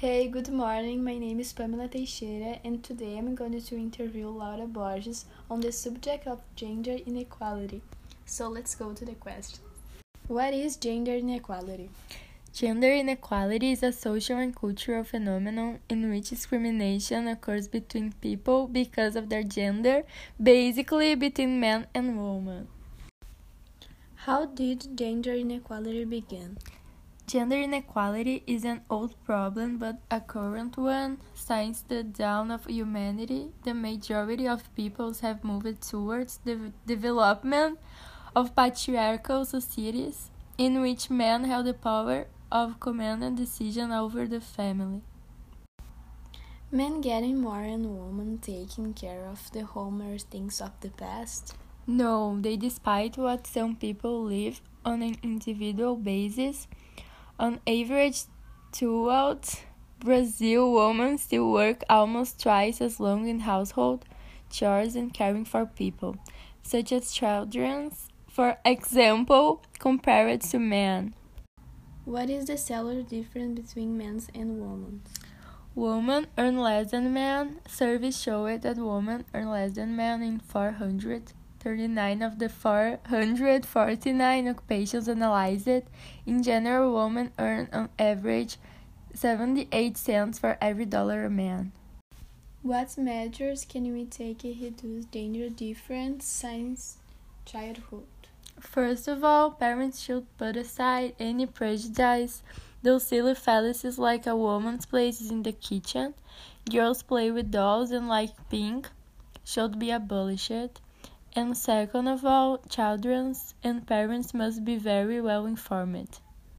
Hey, good morning. My name is Pamela Teixeira, and today I'm going to interview Laura Borges on the subject of gender inequality. So let's go to the question. What is gender inequality? Gender inequality is a social and cultural phenomenon in which discrimination occurs between people because of their gender, basically between men and women. How did gender inequality begin? Gender inequality is an old problem but a current one. Since the dawn of humanity, the majority of peoples have moved towards the development of patriarchal societies in which men held the power of command and decision over the family. Men getting more and women taking care of the home are things of the past? No, they despite what some people live on an individual basis on average, throughout Brazil, women still work almost twice as long in household chores and caring for people, such as children, for example, compared to men. What is the salary difference between men and women? Women earn less than men. Surveys show that women earn less than men in 400 39 of the 449 occupations analyzed. In general, women earn on average 78 cents for every dollar a man. What measures can we take to reduce gender difference since childhood? First of all, parents should put aside any prejudice. Those silly fallacies like a woman's place is in the kitchen, girls play with dolls and like pink should be abolished. And second of all, children and parents must be very well informed.